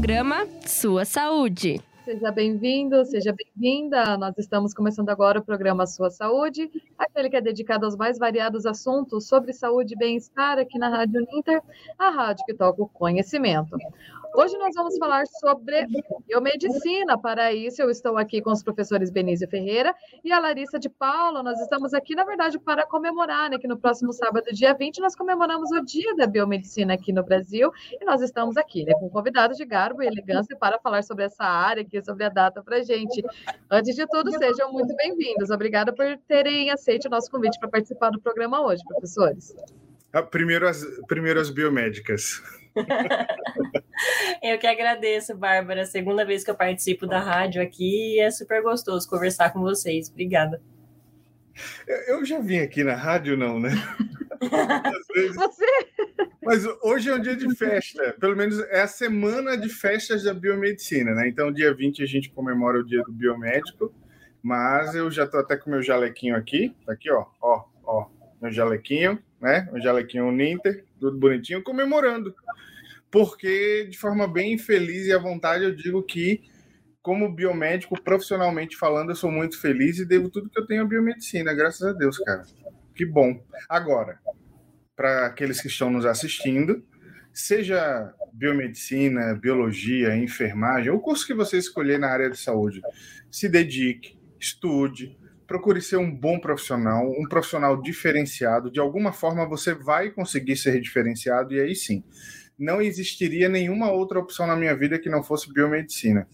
programa Sua Saúde. Seja bem-vindo, seja bem-vinda. Nós estamos começando agora o programa Sua Saúde, aquele que é dedicado aos mais variados assuntos sobre saúde e bem-estar aqui na Rádio Ninter, a rádio que toca o conhecimento. Hoje nós vamos falar sobre biomedicina. Para isso, eu estou aqui com os professores Benício Ferreira e a Larissa de Paula. Nós estamos aqui, na verdade, para comemorar, né, que no próximo sábado, dia 20, nós comemoramos o Dia da Biomedicina aqui no Brasil. E nós estamos aqui, né, com convidados de garbo e elegância para falar sobre essa área aqui, sobre a data para gente. Antes de tudo, sejam muito bem-vindos. Obrigada por terem aceito o nosso convite para participar do programa hoje, professores. Ah, primeiro, as, primeiro as biomédicas. eu que agradeço, Bárbara. Segunda vez que eu participo da rádio aqui e é super gostoso conversar com vocês. Obrigada. Eu já vim aqui na rádio, não, né? Vezes... Você? Mas hoje é um dia de festa, pelo menos é a semana de festas da biomedicina, né? Então, dia 20 a gente comemora o dia do biomédico, mas eu já tô até com meu jalequinho aqui, tá aqui, ó, ó, ó, meu jalequinho, né? Meu jalequinho Ninter, tudo bonitinho, comemorando porque de forma bem feliz e à vontade eu digo que, como biomédico, profissionalmente falando, eu sou muito feliz e devo tudo que eu tenho à biomedicina, graças a Deus, cara. Que bom. Agora, para aqueles que estão nos assistindo, seja biomedicina, biologia, enfermagem, o curso que você escolher na área de saúde, se dedique, estude, procure ser um bom profissional, um profissional diferenciado. De alguma forma você vai conseguir ser diferenciado e aí sim não existiria nenhuma outra opção na minha vida que não fosse biomedicina.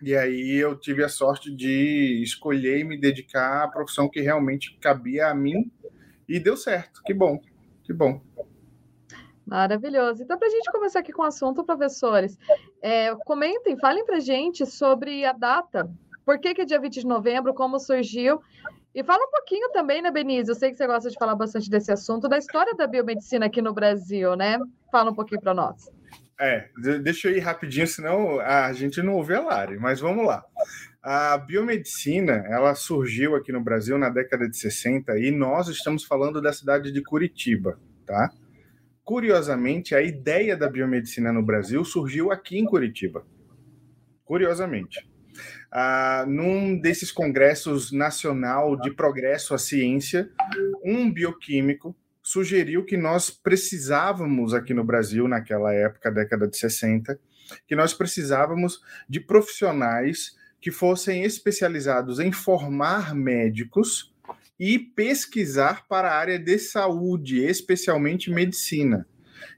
E aí eu tive a sorte de escolher e me dedicar à profissão que realmente cabia a mim e deu certo. Que bom, que bom. Maravilhoso. Então, para a gente começar aqui com o assunto, professores, é, comentem, falem para gente sobre a data. Por que, que dia 20 de novembro? Como surgiu? E fala um pouquinho também, né, Benise? Eu sei que você gosta de falar bastante desse assunto, da história da biomedicina aqui no Brasil, né? Fala um pouquinho para nós. É, deixa eu ir rapidinho, senão a gente não ouve a Lari, mas vamos lá. A biomedicina, ela surgiu aqui no Brasil na década de 60 e nós estamos falando da cidade de Curitiba, tá? Curiosamente, a ideia da biomedicina no Brasil surgiu aqui em Curitiba. Curiosamente num desses congressos nacional de progresso à ciência, um bioquímico sugeriu que nós precisávamos aqui no Brasil, naquela época, década de 60, que nós precisávamos de profissionais que fossem especializados em formar médicos e pesquisar para a área de saúde, especialmente medicina.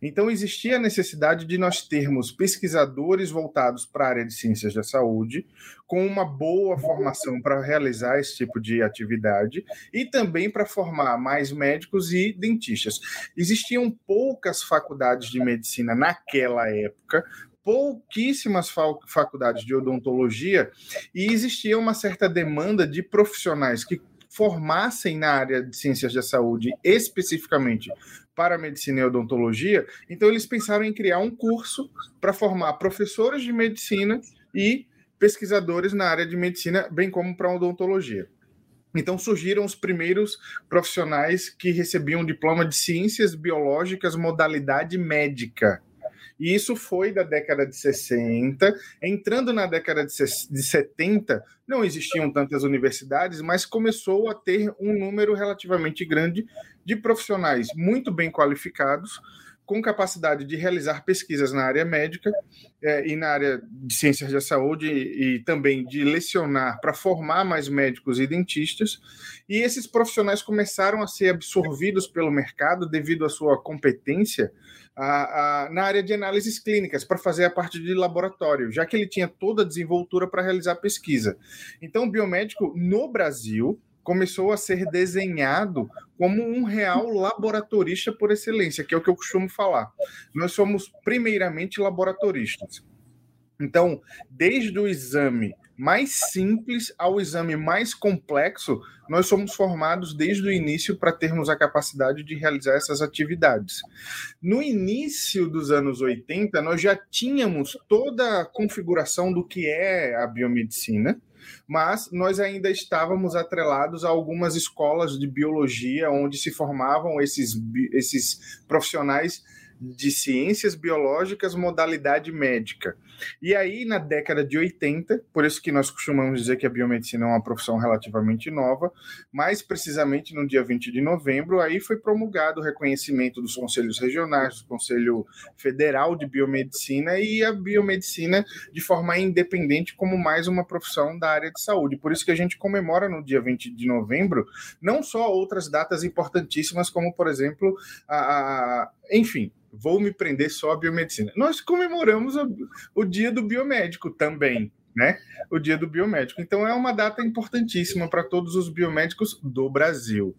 Então, existia a necessidade de nós termos pesquisadores voltados para a área de ciências da saúde, com uma boa formação para realizar esse tipo de atividade e também para formar mais médicos e dentistas. Existiam poucas faculdades de medicina naquela época, pouquíssimas faculdades de odontologia e existia uma certa demanda de profissionais que formassem na área de ciências da saúde, especificamente para medicina e odontologia, então eles pensaram em criar um curso para formar professores de medicina e pesquisadores na área de medicina, bem como para odontologia. Então surgiram os primeiros profissionais que recebiam diploma de ciências biológicas modalidade médica. E isso foi da década de 60. Entrando na década de 70, não existiam tantas universidades, mas começou a ter um número relativamente grande de profissionais muito bem qualificados, com capacidade de realizar pesquisas na área médica é, e na área de ciências da saúde e, e também de lecionar para formar mais médicos e dentistas. E esses profissionais começaram a ser absorvidos pelo mercado devido à sua competência a, a, na área de análises clínicas para fazer a parte de laboratório, já que ele tinha toda a desenvoltura para realizar pesquisa. Então, o biomédico no Brasil começou a ser desenhado como um real laboratorista por excelência, que é o que eu costumo falar. Nós somos primeiramente laboratoristas. Então, desde o exame mais simples ao exame mais complexo, nós somos formados desde o início para termos a capacidade de realizar essas atividades. No início dos anos 80, nós já tínhamos toda a configuração do que é a biomedicina, mas nós ainda estávamos atrelados a algumas escolas de biologia onde se formavam esses, esses profissionais de ciências biológicas, modalidade médica. E aí, na década de 80, por isso que nós costumamos dizer que a biomedicina é uma profissão relativamente nova, mais precisamente no dia 20 de novembro, aí foi promulgado o reconhecimento dos conselhos regionais, do Conselho Federal de Biomedicina e a biomedicina de forma independente como mais uma profissão da área de saúde. Por isso que a gente comemora no dia 20 de novembro não só outras datas importantíssimas, como, por exemplo, a, a enfim, vou me prender só à biomedicina. Nós comemoramos o, dia do biomédico também, né? O dia do biomédico. Então é uma data importantíssima para todos os biomédicos do Brasil.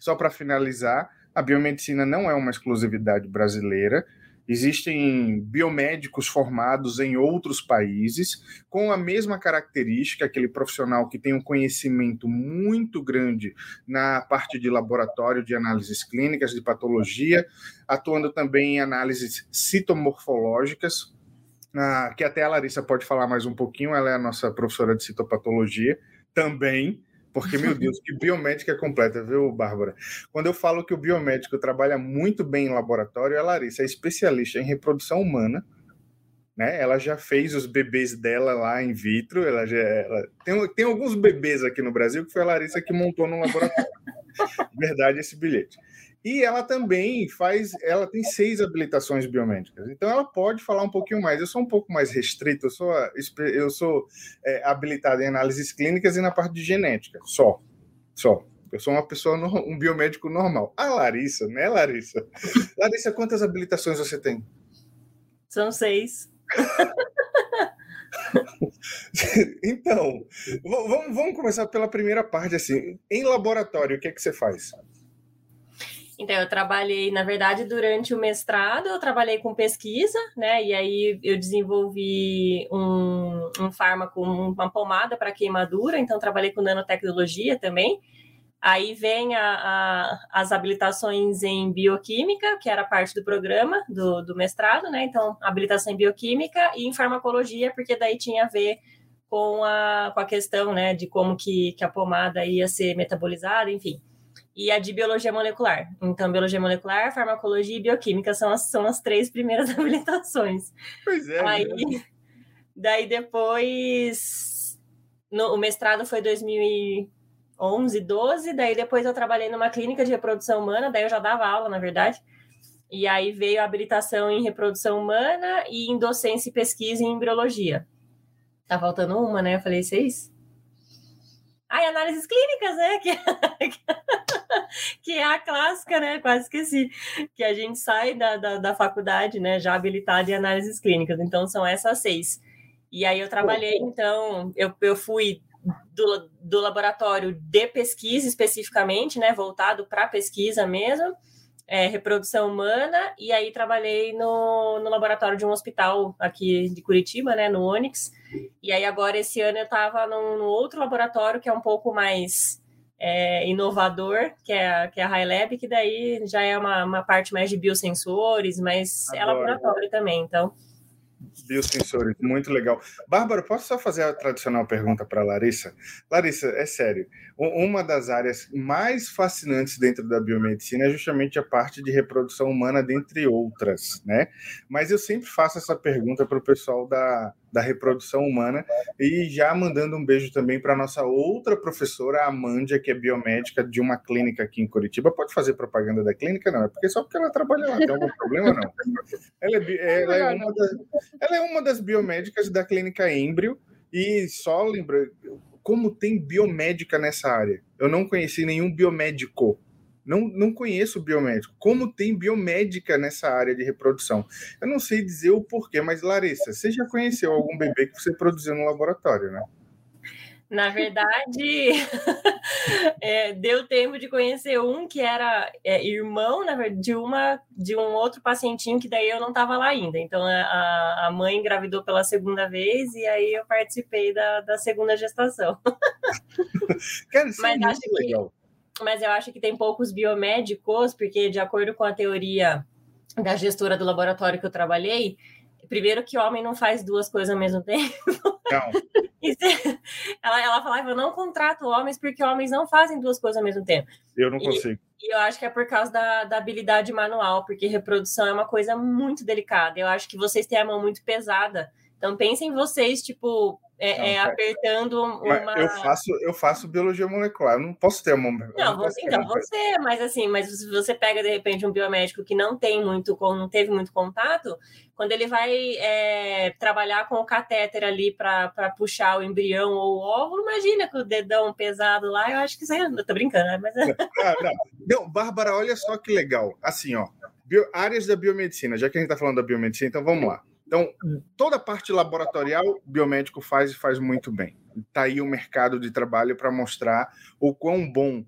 Só para finalizar, a biomedicina não é uma exclusividade brasileira. Existem biomédicos formados em outros países com a mesma característica, aquele profissional que tem um conhecimento muito grande na parte de laboratório de análises clínicas, de patologia, atuando também em análises citomorfológicas, ah, que até a Larissa pode falar mais um pouquinho, ela é a nossa professora de citopatologia também. Porque, meu Deus, que biomédica completa, viu, Bárbara? Quando eu falo que o biomédico trabalha muito bem em laboratório, a Larissa é especialista em reprodução humana, né? Ela já fez os bebês dela lá in vitro, ela já ela... Tem, tem alguns bebês aqui no Brasil que foi a Larissa que montou no laboratório. Verdade esse bilhete. E ela também faz, ela tem seis habilitações biomédicas. Então ela pode falar um pouquinho mais. Eu sou um pouco mais restrito, eu sou, eu sou é, habilitado em análises clínicas e na parte de genética, só. Só. Eu sou uma pessoa, um biomédico normal. A Larissa, né, Larissa? Larissa, quantas habilitações você tem? São seis. então, vamos, vamos começar pela primeira parte, assim. Em laboratório, o que é que você faz? Então, eu trabalhei, na verdade, durante o mestrado, eu trabalhei com pesquisa, né? E aí eu desenvolvi um, um fármaco, uma pomada para queimadura, então trabalhei com nanotecnologia também. Aí vem a, a, as habilitações em bioquímica, que era parte do programa do, do mestrado, né? Então, habilitação em bioquímica e em farmacologia, porque daí tinha a ver com a, com a questão, né, de como que, que a pomada ia ser metabolizada, enfim e a de biologia molecular. Então, biologia molecular, farmacologia e bioquímica são as, são as três primeiras habilitações. Pois é. Aí, né? daí depois, no, o mestrado foi 2011, 12, daí depois eu trabalhei numa clínica de reprodução humana, daí eu já dava aula, na verdade. E aí veio a habilitação em reprodução humana e em docência e pesquisa em embriologia. Tá faltando uma, né? Eu falei, seis? Ah, e análises clínicas, né? Que, que é a clássica, né? Quase esqueci. Que a gente sai da, da, da faculdade, né? Já habilitada em análises clínicas. Então, são essas seis. E aí eu trabalhei, então, eu, eu fui do, do laboratório de pesquisa especificamente, né? Voltado para pesquisa mesmo é, reprodução humana, e aí trabalhei no, no laboratório de um hospital aqui de Curitiba, né, no Onyx, e aí agora esse ano eu estava no outro laboratório que é um pouco mais é, inovador, que é, a, que é a High Lab, que daí já é uma, uma parte mais de biosensores, mas é Adoro. é laboratório também, então biosensores, muito legal. Bárbara, posso só fazer a tradicional pergunta para Larissa? Larissa, é sério, uma das áreas mais fascinantes dentro da biomedicina é justamente a parte de reprodução humana, dentre outras, né? Mas eu sempre faço essa pergunta para o pessoal da, da reprodução humana e já mandando um beijo também para nossa outra professora, a Amândia, que é biomédica de uma clínica aqui em Curitiba. Pode fazer propaganda da clínica? Não, é porque só porque ela trabalha lá, tem algum problema? Não. Ela é, ela é, uma, das, ela é uma das biomédicas da clínica Embrio e só lembra como tem biomédica nessa área. Eu não conheci nenhum biomédico não, não conheço biomédico. Como tem biomédica nessa área de reprodução? Eu não sei dizer o porquê, mas Larissa, você já conheceu algum bebê que você produziu no laboratório, né? Na verdade, é, deu tempo de conhecer um que era é, irmão verdade, de uma de um outro pacientinho que daí eu não estava lá ainda. Então a, a mãe engravidou pela segunda vez e aí eu participei da, da segunda gestação. Cara, isso é Mas é muito legal. Que, mas eu acho que tem poucos biomédicos, porque de acordo com a teoria da gestora do laboratório que eu trabalhei, primeiro que homem não faz duas coisas ao mesmo tempo. Não. ela, ela falava, eu não contrato homens porque homens não fazem duas coisas ao mesmo tempo. Eu não consigo. E, e eu acho que é por causa da, da habilidade manual, porque reprodução é uma coisa muito delicada. Eu acho que vocês têm a mão muito pesada. Então pensem vocês, tipo, é, é, apertando uma. Eu faço, eu faço biologia molecular, eu não posso ter uma. Não, você, então você, mas assim, mas se você pega de repente um biomédico que não tem muito, não teve muito contato, quando ele vai é, trabalhar com o catéter ali para puxar o embrião ou o óvulo, imagina com o dedão pesado lá, eu acho que isso aí, eu tô brincando, né? Mas... Não, não. não, Bárbara, olha só que legal. Assim, ó, bio, áreas da biomedicina, já que a gente tá falando da biomedicina, então vamos lá. Então, toda a parte laboratorial, o biomédico faz e faz muito bem. Está aí o mercado de trabalho para mostrar o quão bom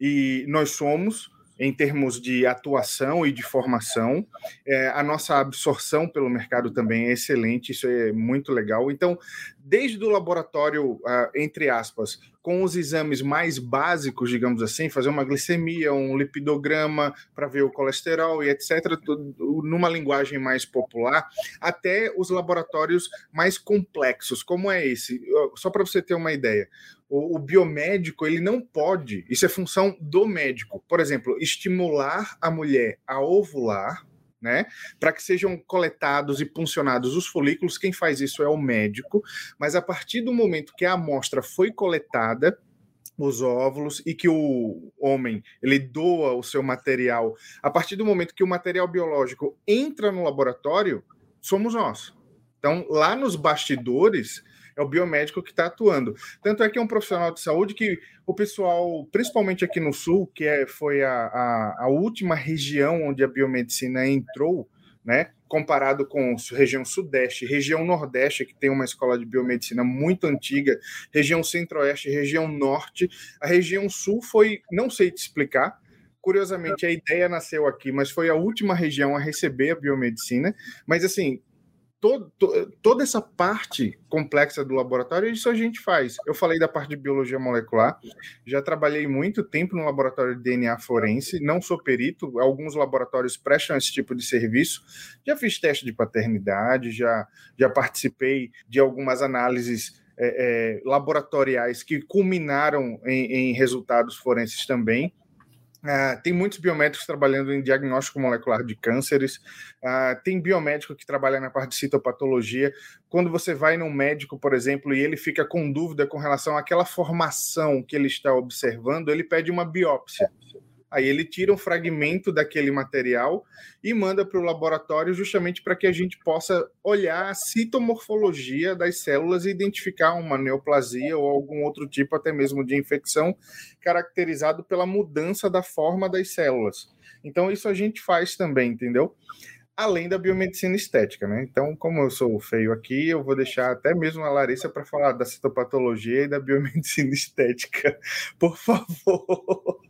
e nós somos em termos de atuação e de formação. É, a nossa absorção pelo mercado também é excelente, isso é muito legal. Então, desde o laboratório, uh, entre aspas, com os exames mais básicos, digamos assim, fazer uma glicemia, um lipidograma para ver o colesterol e etc., tudo, numa linguagem mais popular, até os laboratórios mais complexos, como é esse. Só para você ter uma ideia, o, o, biomédico ele não pode, isso é função do médico. Por exemplo, estimular a mulher a ovular, né, para que sejam coletados e puncionados os folículos. Quem faz isso é o médico, mas a partir do momento que a amostra foi coletada, os óvulos e que o homem ele doa o seu material a partir do momento que o material biológico entra no laboratório somos nós então lá nos bastidores é o biomédico que está atuando. Tanto é que é um profissional de saúde que o pessoal, principalmente aqui no Sul, que é, foi a, a, a última região onde a biomedicina entrou, né? Comparado com região Sudeste, região Nordeste, que tem uma escola de biomedicina muito antiga, região Centro-Oeste, região Norte, a região Sul foi, não sei te explicar, curiosamente a ideia nasceu aqui, mas foi a última região a receber a biomedicina. Mas assim, toda essa parte complexa do laboratório, isso a gente faz. Eu falei da parte de biologia molecular, já trabalhei muito tempo no laboratório de DNA forense, não sou perito, alguns laboratórios prestam esse tipo de serviço. Já fiz teste de paternidade, já, já participei de algumas análises é, é, laboratoriais que culminaram em, em resultados forenses também. Uh, tem muitos biomédicos trabalhando em diagnóstico molecular de cânceres, uh, tem biomédico que trabalha na parte de citopatologia. Quando você vai num médico, por exemplo, e ele fica com dúvida com relação àquela formação que ele está observando, ele pede uma biópsia. Aí ele tira um fragmento daquele material e manda para o laboratório justamente para que a gente possa olhar a citomorfologia das células e identificar uma neoplasia ou algum outro tipo até mesmo de infecção caracterizado pela mudança da forma das células. Então isso a gente faz também, entendeu? Além da biomedicina estética, né? Então, como eu sou feio aqui, eu vou deixar até mesmo a Larissa para falar da citopatologia e da biomedicina estética, por favor.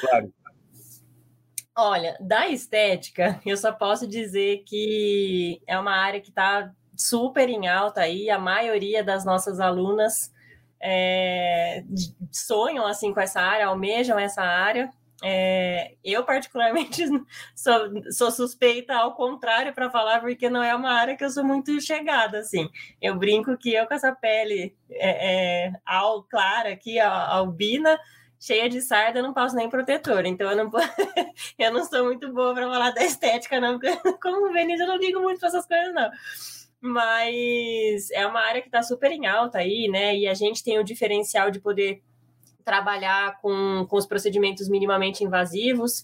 Claro. Olha, da estética, eu só posso dizer que é uma área que está super em alta aí. A maioria das nossas alunas é, sonham assim com essa área, almejam essa área. É, eu, particularmente, sou, sou suspeita ao contrário para falar, porque não é uma área que eu sou muito chegada. Assim. Eu brinco que eu, com essa pele é, é, al, clara aqui, albina, cheia de sarda, não passo nem protetor. Então eu não eu não sou muito boa para falar da estética, não, porque como Veneza eu não ligo muito para essas coisas, não. Mas é uma área que está super em alta aí, né? E a gente tem o diferencial de poder trabalhar com, com os procedimentos minimamente invasivos,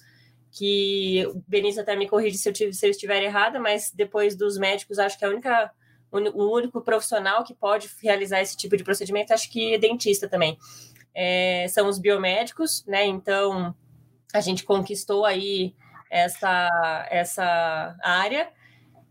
que o Benício até me corrige se eu, se eu estiver errada, mas depois dos médicos, acho que a única o único profissional que pode realizar esse tipo de procedimento, acho que é dentista também é, são os biomédicos, né? Então a gente conquistou aí essa, essa área.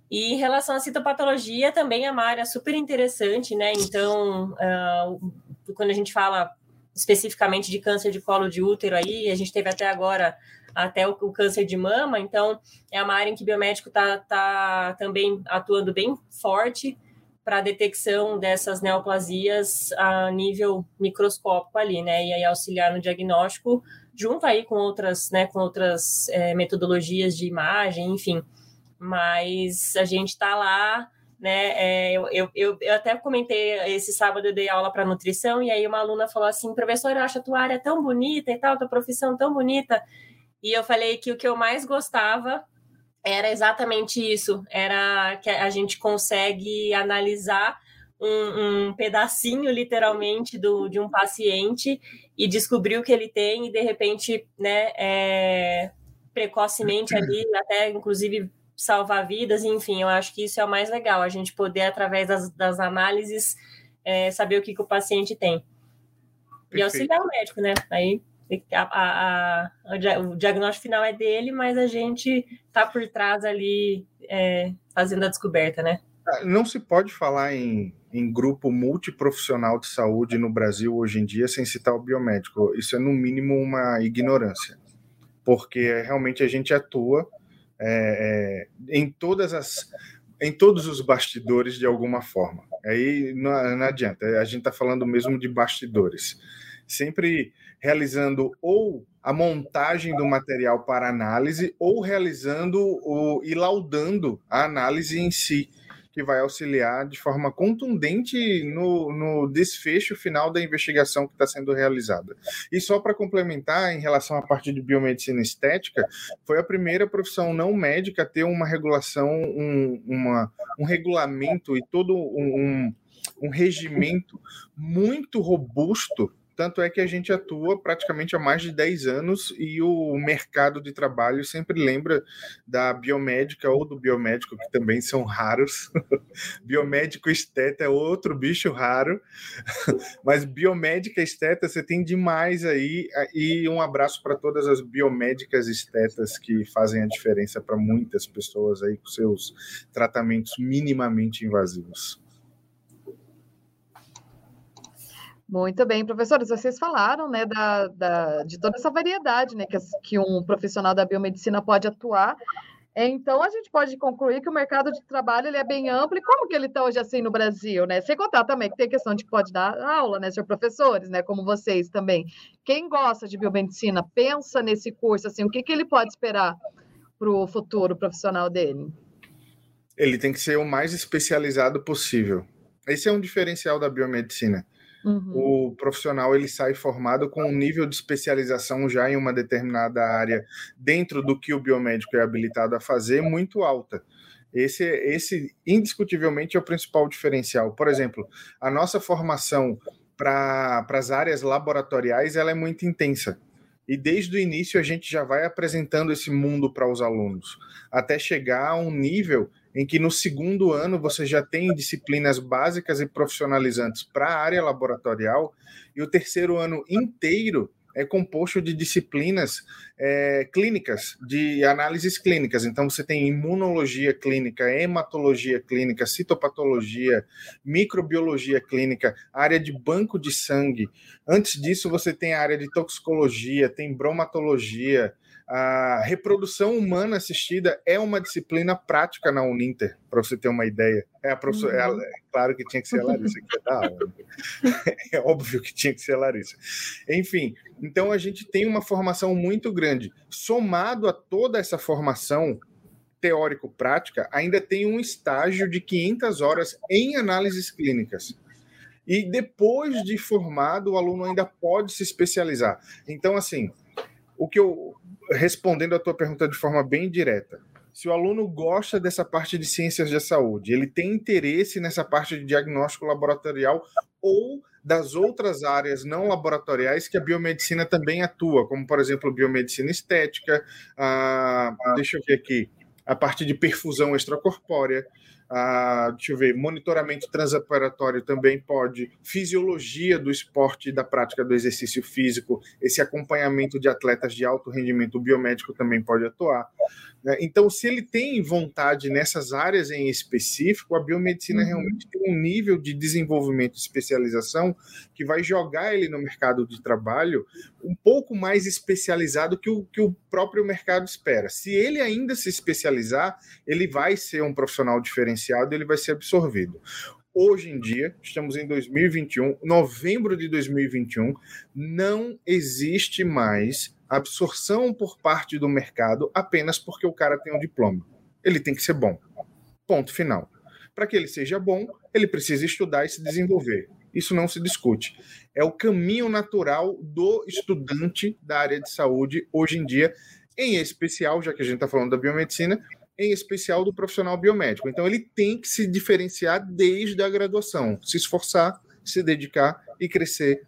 E em relação à citopatologia, também é uma área super interessante, né? Então, uh, quando a gente fala especificamente de câncer de colo de útero aí, a gente teve até agora até o, o câncer de mama, então é uma área em que o biomédico está tá também atuando bem forte para a detecção dessas neoplasias a nível microscópico ali, né? E aí auxiliar no diagnóstico junto aí com outras, né, com outras é, metodologias de imagem, enfim. Mas a gente está lá né? É, eu, eu, eu, eu, até comentei esse sábado, eu dei aula para nutrição, e aí uma aluna falou assim: professor, eu acho a tua área tão bonita e tal, tua profissão tão bonita. E eu falei que o que eu mais gostava era exatamente isso: era que a gente consegue analisar um, um pedacinho, literalmente, do, de um paciente e descobrir o que ele tem, e de repente, né, é, precocemente ali, até inclusive salvar vidas, enfim, eu acho que isso é o mais legal, a gente poder, através das, das análises, é, saber o que, que o paciente tem. Perfeito. E auxiliar o médico, né? Aí a, a, a, o diagnóstico final é dele, mas a gente tá por trás ali é, fazendo a descoberta, né? Ah, não se pode falar em, em grupo multiprofissional de saúde no Brasil hoje em dia sem citar o biomédico. Isso é, no mínimo, uma ignorância, porque realmente a gente atua é, é, em todas as em todos os bastidores de alguma forma. Aí não, não adianta, a gente está falando mesmo de bastidores. Sempre realizando ou a montagem do material para análise ou realizando o, e laudando a análise em si que vai auxiliar de forma contundente no, no desfecho final da investigação que está sendo realizada. E só para complementar, em relação à parte de biomedicina estética, foi a primeira profissão não médica a ter uma regulação, um, uma, um regulamento e todo um, um regimento muito robusto tanto é que a gente atua praticamente há mais de 10 anos e o mercado de trabalho sempre lembra da biomédica ou do biomédico, que também são raros. biomédico esteta é outro bicho raro, mas biomédica esteta você tem demais aí. E um abraço para todas as biomédicas estetas que fazem a diferença para muitas pessoas aí com seus tratamentos minimamente invasivos. Muito bem, professores, vocês falaram né, da, da, de toda essa variedade né, que, que um profissional da biomedicina pode atuar. Então, a gente pode concluir que o mercado de trabalho ele é bem amplo. E como que ele está hoje assim no Brasil? Né? Sem contar também que tem questão de que pode dar aula, né, senhor professores, né, como vocês também. Quem gosta de biomedicina, pensa nesse curso, assim, o que, que ele pode esperar para o futuro profissional dele? Ele tem que ser o mais especializado possível. Esse é um diferencial da biomedicina. Uhum. O profissional ele sai formado com um nível de especialização já em uma determinada área dentro do que o biomédico é habilitado a fazer muito alta. Esse, esse indiscutivelmente é o principal diferencial. Por exemplo, a nossa formação para as áreas laboratoriais ela é muito intensa. E desde o início a gente já vai apresentando esse mundo para os alunos, até chegar a um nível em que no segundo ano você já tem disciplinas básicas e profissionalizantes para a área laboratorial, e o terceiro ano inteiro é composto de disciplinas é, clínicas, de análises clínicas. Então, você tem imunologia clínica, hematologia clínica, citopatologia, microbiologia clínica, área de banco de sangue. Antes disso, você tem a área de toxicologia, tem bromatologia, a reprodução humana assistida é uma disciplina prática na Uninter, para você ter uma ideia. É, a professora, uhum. é, é, claro que tinha que ser a Larissa que aula. É óbvio que tinha que ser a Larissa. Enfim, então a gente tem uma formação muito grande. Somado a toda essa formação teórico-prática, ainda tem um estágio de 500 horas em análises clínicas. E depois de formado, o aluno ainda pode se especializar. Então, assim, o que eu respondendo a tua pergunta de forma bem direta, se o aluno gosta dessa parte de ciências da saúde, ele tem interesse nessa parte de diagnóstico laboratorial ou das outras áreas não laboratoriais que a biomedicina também atua, como por exemplo biomedicina estética, a, deixa eu ver aqui, a parte de perfusão extracorpórea, ah, deixa eu ver, monitoramento transoperatório também pode, fisiologia do esporte e da prática do exercício físico, esse acompanhamento de atletas de alto rendimento, biomédico também pode atuar. Né? Então, se ele tem vontade nessas áreas em específico, a biomedicina uhum. realmente tem um nível de desenvolvimento e especialização que vai jogar ele no mercado de trabalho um pouco mais especializado que o, que o próprio mercado espera. Se ele ainda se especializar, ele vai ser um profissional diferenciado, ele vai ser absorvido hoje em dia, estamos em 2021, novembro de 2021, não existe mais absorção por parte do mercado apenas porque o cara tem um diploma. Ele tem que ser bom. Ponto final. Para que ele seja bom, ele precisa estudar e se desenvolver. Isso não se discute. É o caminho natural do estudante da área de saúde hoje em dia, em especial, já que a gente está falando da biomedicina, em especial do profissional biomédico. Então, ele tem que se diferenciar desde a graduação, se esforçar, se dedicar e crescer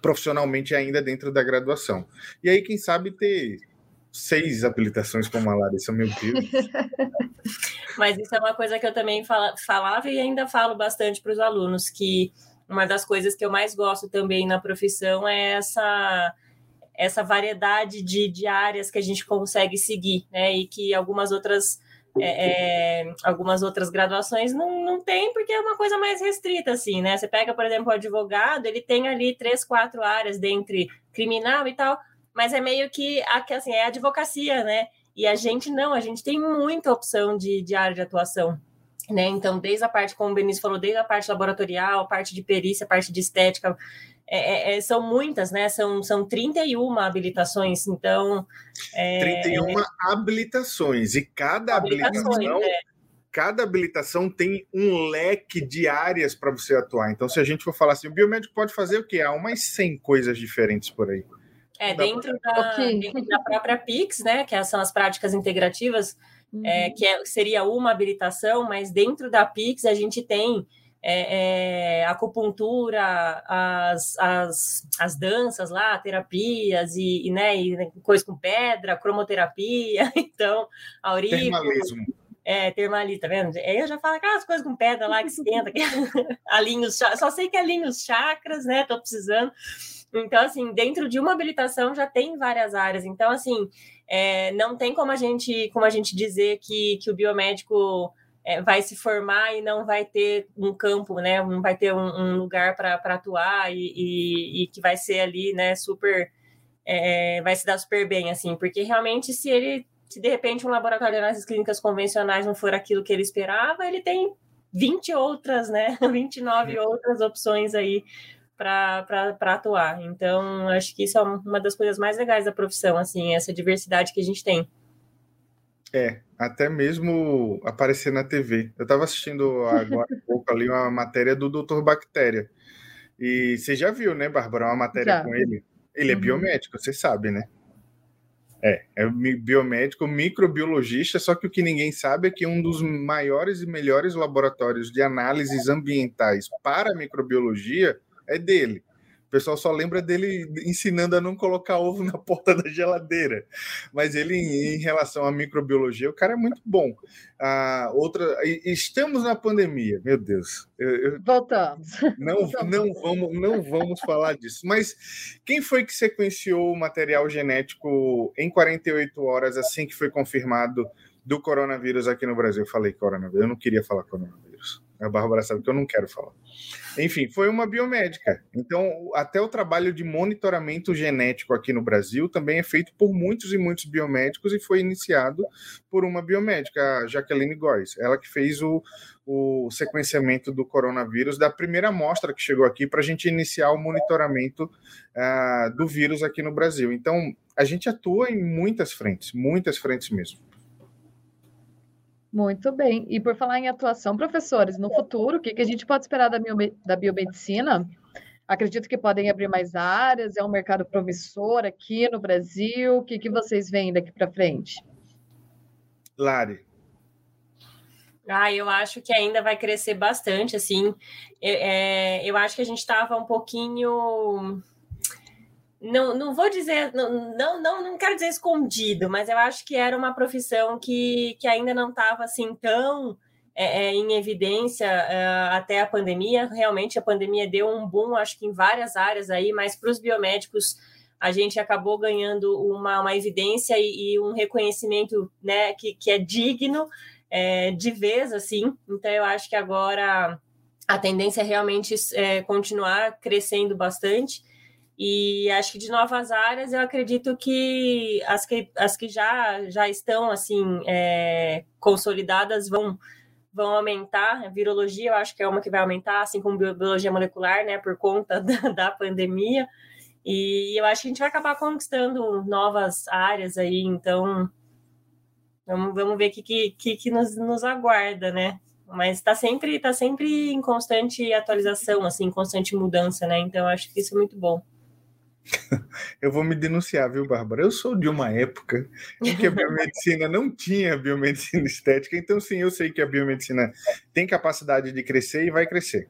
profissionalmente ainda dentro da graduação. E aí, quem sabe, ter seis habilitações como a Larissa, meu Deus. Mas isso é uma coisa que eu também fala, falava e ainda falo bastante para os alunos, que uma das coisas que eu mais gosto também na profissão é essa essa variedade de, de áreas que a gente consegue seguir, né? E que algumas outras é, é, algumas outras graduações não, não tem, porque é uma coisa mais restrita, assim, né? Você pega, por exemplo, o advogado, ele tem ali três, quatro áreas dentre criminal e tal, mas é meio que, assim, é advocacia, né? E a gente não, a gente tem muita opção de, de área de atuação. Né? Então, desde a parte, como o Benício falou, desde a parte laboratorial, a parte de perícia, a parte de estética, é, é, é são muitas, né? São, são 31 habilitações, então... É, 31 habilitações, e cada habilitação... É. Cada habilitação tem um leque de áreas para você atuar. Então, se a gente for falar assim, o biomédico pode fazer o quê? Há umas 100 coisas diferentes por aí. É, dentro da, okay. dentro da própria PIX, né? Que são as práticas integrativas, é, uhum. é, que é, seria uma habilitação, mas dentro da Pix a gente tem é, é, acupuntura, as, as, as danças lá, terapias e, e, né, e coisa com pedra, cromoterapia, então, aurículo. Termalismo. É, termalita, tá vendo? Aí eu já falo aquelas coisas com pedra lá que esquenta, que alinhos, só sei que alinhos chakras, né? Tô precisando. Então, assim, dentro de uma habilitação já tem várias áreas. Então, assim, é, não tem como a gente, como a gente dizer que, que o biomédico é, vai se formar e não vai ter um campo, né? Não vai ter um, um lugar para atuar e, e, e, que vai ser ali, né? Super, é, vai se dar super bem, assim, porque realmente se ele, se de repente um laboratório análises clínicas convencionais não for aquilo que ele esperava, ele tem 20 outras, né? 29 outras opções aí para atuar. Então, acho que isso é uma das coisas mais legais da profissão, assim, essa diversidade que a gente tem. É, até mesmo aparecer na TV. Eu estava assistindo agora um pouco ali uma matéria do Dr. Bactéria. E você já viu, né, Bárbara, uma matéria já. com ele? Ele é uhum. biomédico, você sabe, né? É, é biomédico, microbiologista, só que o que ninguém sabe é que um dos maiores e melhores laboratórios de análises ambientais para microbiologia é dele. O pessoal só lembra dele ensinando a não colocar ovo na porta da geladeira. Mas ele, em relação à microbiologia, o cara é muito bom. Ah, outra, estamos na pandemia, meu Deus. Eu, eu, Voltamos. Não, não, vamos, não vamos falar disso. Mas quem foi que sequenciou o material genético em 48 horas assim que foi confirmado do coronavírus aqui no Brasil? Eu falei coronavírus, eu não queria falar coronavírus. A Bárbara sabe que eu não quero falar. Enfim, foi uma biomédica. Então, até o trabalho de monitoramento genético aqui no Brasil também é feito por muitos e muitos biomédicos e foi iniciado por uma biomédica, a Jacqueline Góes. Ela que fez o, o sequenciamento do coronavírus da primeira amostra que chegou aqui para a gente iniciar o monitoramento uh, do vírus aqui no Brasil. Então, a gente atua em muitas frentes, muitas frentes mesmo. Muito bem. E por falar em atuação, professores, no futuro, o que, que a gente pode esperar da, da biomedicina? Acredito que podem abrir mais áreas, é um mercado promissor aqui no Brasil. O que, que vocês veem daqui para frente? Lari. Ah, eu acho que ainda vai crescer bastante, assim. Eu, é, eu acho que a gente estava um pouquinho não, não vou dizer, não, não, não, quero dizer escondido, mas eu acho que era uma profissão que, que ainda não estava assim tão é, é, em evidência é, até a pandemia. Realmente a pandemia deu um boom, acho que em várias áreas aí, mas para os biomédicos a gente acabou ganhando uma, uma evidência e, e um reconhecimento né, que, que é digno é, de vez, assim. Então eu acho que agora a tendência é realmente é, continuar crescendo bastante. E acho que de novas áreas, eu acredito que as que, as que já, já estão assim é, consolidadas vão, vão aumentar. A virologia, eu acho que é uma que vai aumentar, assim como biologia molecular, né, por conta da, da pandemia. E eu acho que a gente vai acabar conquistando novas áreas aí, então vamos, vamos ver o que, que, que nos, nos aguarda, né? mas está sempre, tá sempre em constante atualização, assim, constante mudança, né? Então, acho que isso é muito bom. Eu vou me denunciar, viu, Bárbara? Eu sou de uma época em que a biomedicina não tinha biomedicina estética, então sim, eu sei que a biomedicina tem capacidade de crescer e vai crescer.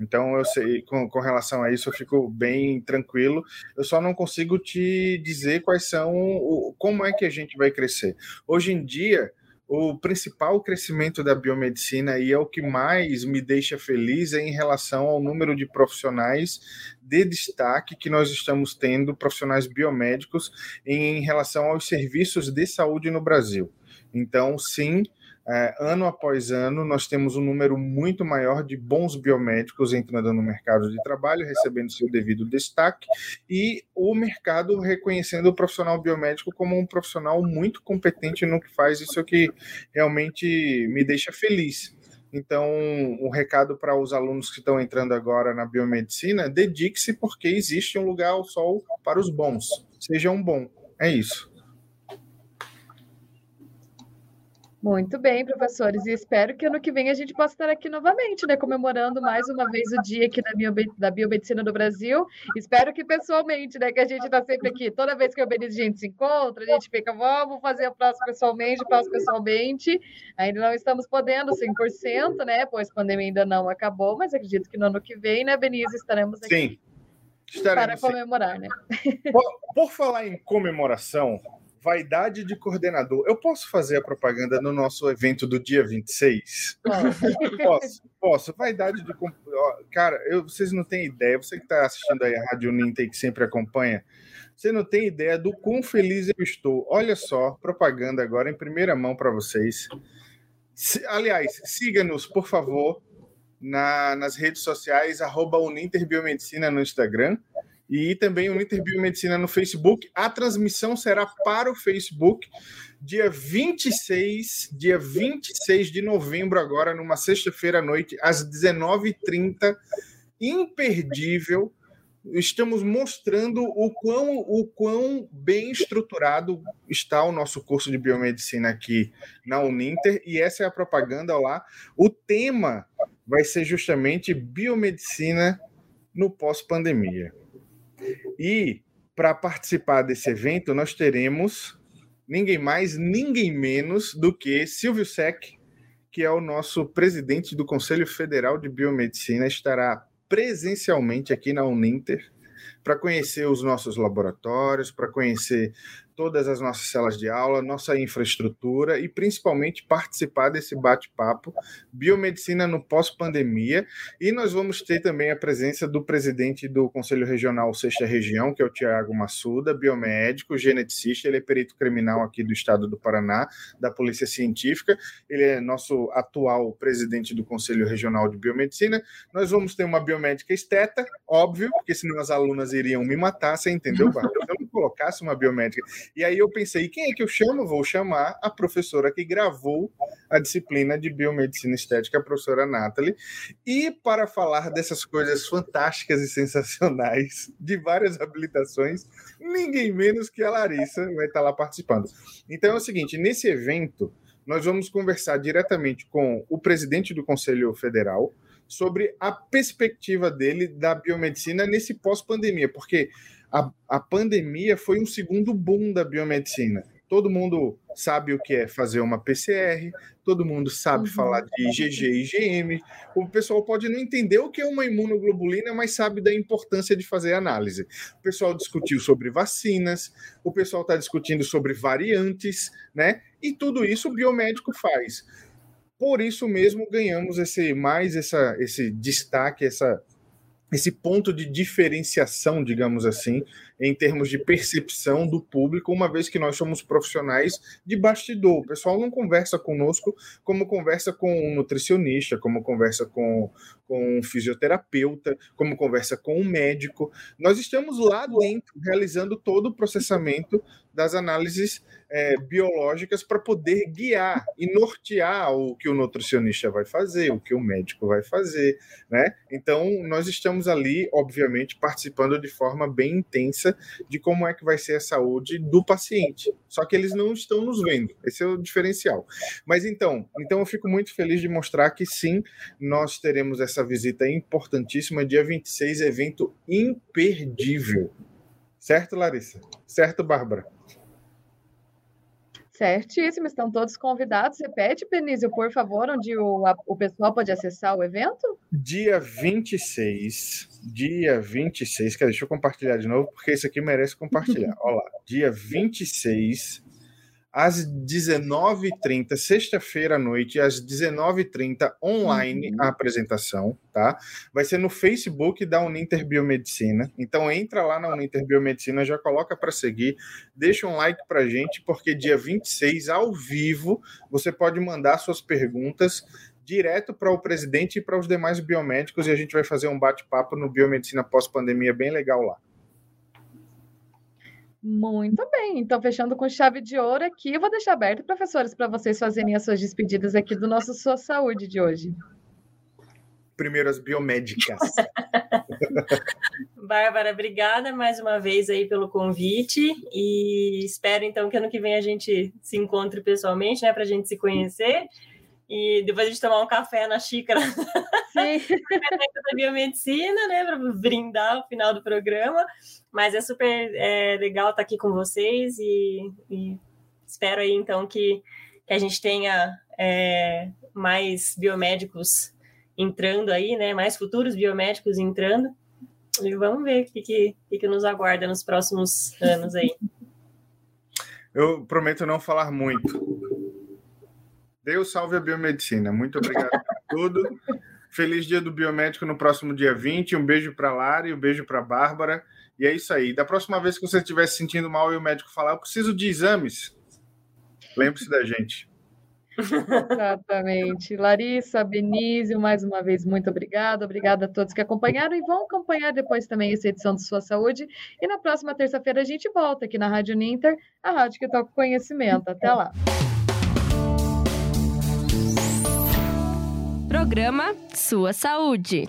Então eu sei, com, com relação a isso, eu fico bem tranquilo. Eu só não consigo te dizer quais são, o, como é que a gente vai crescer. Hoje em dia, o principal crescimento da biomedicina e é o que mais me deixa feliz é em relação ao número de profissionais de destaque que nós estamos tendo, profissionais biomédicos, em relação aos serviços de saúde no Brasil. Então, sim, é, ano após ano, nós temos um número muito maior de bons biomédicos entrando no mercado de trabalho, recebendo seu devido destaque, e o mercado reconhecendo o profissional biomédico como um profissional muito competente no que faz, isso é que realmente me deixa feliz. Então, um recado para os alunos que estão entrando agora na biomedicina: dedique-se, porque existe um lugar ao sol para os bons. Seja um bom. É isso. Muito bem, professores, e espero que ano que vem a gente possa estar aqui novamente, né, comemorando mais uma vez o dia aqui da, da biomedicina do Brasil. Espero que pessoalmente, né, que a gente está sempre aqui, toda vez que o a gente se encontra, a gente fica, vamos fazer o próximo pessoalmente, o próximo pessoalmente. Ainda não estamos podendo 100%, né, pois a pandemia ainda não acabou, mas acredito que no ano que vem, né, Benício, estaremos aqui. Sim. Estaremos, para comemorar, sim. né? Por, por falar em comemoração, vaidade de coordenador. Eu posso fazer a propaganda no nosso evento do dia 26? posso, posso. Vaidade de. Cara, eu, vocês não têm ideia, você que está assistindo aí a Rádio Ninta e que sempre acompanha, você não tem ideia do quão feliz eu estou. Olha só, propaganda agora em primeira mão para vocês. Se, aliás, siga-nos, por favor, na, nas redes sociais, arroba Uninter Biomedicina no Instagram e também o Uninter Biomedicina no Facebook. A transmissão será para o Facebook dia 26, dia 26 de novembro agora, numa sexta-feira à noite, às 19h30, imperdível. Estamos mostrando o quão, o quão bem estruturado está o nosso curso de biomedicina aqui na Uninter, e essa é a propaganda lá. O tema vai ser justamente biomedicina no pós-pandemia. E para participar desse evento, nós teremos ninguém mais, ninguém menos do que Silvio Sec, que é o nosso presidente do Conselho Federal de Biomedicina, estará presencialmente aqui na Uninter para conhecer os nossos laboratórios, para conhecer todas as nossas celas de aula, nossa infraestrutura e principalmente participar desse bate-papo Biomedicina no pós-pandemia. E nós vamos ter também a presença do presidente do Conselho Regional Sexta Região, que é o Tiago Massuda, biomédico, geneticista, ele é perito criminal aqui do estado do Paraná, da Polícia Científica. Ele é nosso atual presidente do Conselho Regional de Biomedicina. Nós vamos ter uma biomédica esteta, óbvio, porque senão as alunas iriam me matar, você entendeu, não colocasse uma biomédica e aí eu pensei, quem é que eu chamo? Vou chamar a professora que gravou a disciplina de biomedicina estética, a professora Nathalie, e para falar dessas coisas fantásticas e sensacionais de várias habilitações, ninguém menos que a Larissa vai estar lá participando. Então é o seguinte, nesse evento nós vamos conversar diretamente com o presidente do Conselho Federal sobre a perspectiva dele da biomedicina nesse pós-pandemia, porque a, a pandemia foi um segundo boom da biomedicina. Todo mundo sabe o que é fazer uma PCR, todo mundo sabe uhum. falar de IgG e IgM. O pessoal pode não entender o que é uma imunoglobulina, mas sabe da importância de fazer análise. O pessoal discutiu sobre vacinas, o pessoal está discutindo sobre variantes, né? E tudo isso o biomédico faz. Por isso mesmo ganhamos esse mais essa, esse destaque, essa esse ponto de diferenciação, digamos assim, em termos de percepção do público, uma vez que nós somos profissionais de bastidor. O pessoal não conversa conosco como conversa com um nutricionista, como conversa com, com um fisioterapeuta, como conversa com um médico. Nós estamos lá dentro, realizando todo o processamento das análises é, biológicas para poder guiar e nortear o que o nutricionista vai fazer, o que o médico vai fazer, né? Então, nós estamos ali, obviamente, participando de forma bem intensa de como é que vai ser a saúde do paciente. Só que eles não estão nos vendo. Esse é o diferencial. Mas então, então eu fico muito feliz de mostrar que sim, nós teremos essa visita importantíssima dia 26, evento imperdível. Certo, Larissa? Certo, Bárbara? Certíssimo, estão todos convidados. Repete, Penísio, por favor, onde o, a, o pessoal pode acessar o evento? Dia 26, dia 26, quer deixa eu compartilhar de novo, porque isso aqui merece compartilhar. Olha lá, dia 26 às 19h30, sexta-feira à noite, às 19h30, online uhum. a apresentação, tá? Vai ser no Facebook da Uninter Biomedicina. Então entra lá na Uninter Biomedicina, já coloca para seguir, deixa um like para gente, porque dia 26, ao vivo, você pode mandar suas perguntas direto para o presidente e para os demais biomédicos e a gente vai fazer um bate-papo no Biomedicina pós-pandemia bem legal lá. Muito bem, então fechando com chave de ouro aqui, eu vou deixar aberto, professores, para vocês fazerem as suas despedidas aqui do nosso Sua Saúde de hoje. Primeiro as biomédicas. Bárbara, obrigada mais uma vez aí pelo convite e espero então que ano que vem a gente se encontre pessoalmente, né, para a gente se conhecer e depois a gente tomar um café na xícara da biomedicina, né, para brindar o final do programa. Mas é super é, legal estar aqui com vocês e, e espero aí então que, que a gente tenha é, mais biomédicos entrando aí, né, mais futuros biomédicos entrando. E vamos ver o que, que, que nos aguarda nos próximos anos aí. Eu prometo não falar muito Deus salve a biomedicina. Muito obrigado por tudo. Feliz dia do biomédico no próximo dia 20. Um beijo para Lara e um beijo para Bárbara. E é isso aí. Da próxima vez que você estiver se sentindo mal e o médico falar, eu preciso de exames, lembre-se da gente. Exatamente. Larissa, Benício, mais uma vez, muito obrigada. Obrigada a todos que acompanharam e vão acompanhar depois também essa edição de Sua Saúde. E na próxima terça-feira a gente volta aqui na Rádio Ninter, a rádio que toca conhecimento. Até lá. Programa Sua Saúde.